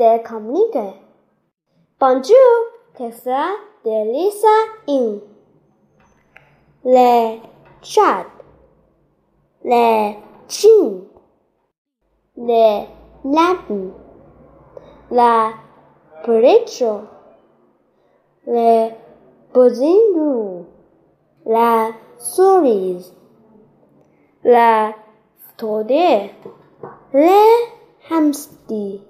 They communique. Bonjour, Tesla, de Lisa in. Le chat. Le chin. Le Latin. La precho. Le bonjour. La souris. La tode. Le hamster.